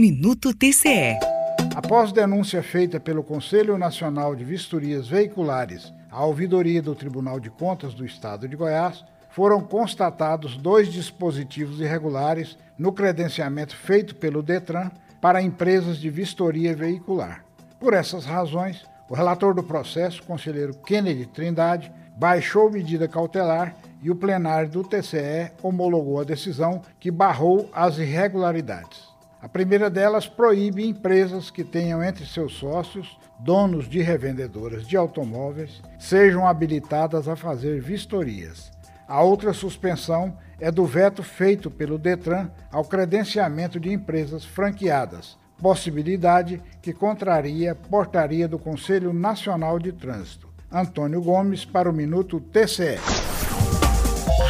Minuto TCE. Após denúncia feita pelo Conselho Nacional de Vistorias Veiculares à ouvidoria do Tribunal de Contas do Estado de Goiás, foram constatados dois dispositivos irregulares no credenciamento feito pelo Detran para empresas de vistoria veicular. Por essas razões, o relator do processo, conselheiro Kennedy Trindade, baixou medida cautelar e o plenário do TCE homologou a decisão que barrou as irregularidades. A primeira delas proíbe empresas que tenham entre seus sócios donos de revendedoras de automóveis sejam habilitadas a fazer vistorias. A outra suspensão é do veto feito pelo Detran ao credenciamento de empresas franqueadas, possibilidade que contraria portaria do Conselho Nacional de Trânsito. Antônio Gomes para o Minuto TCE.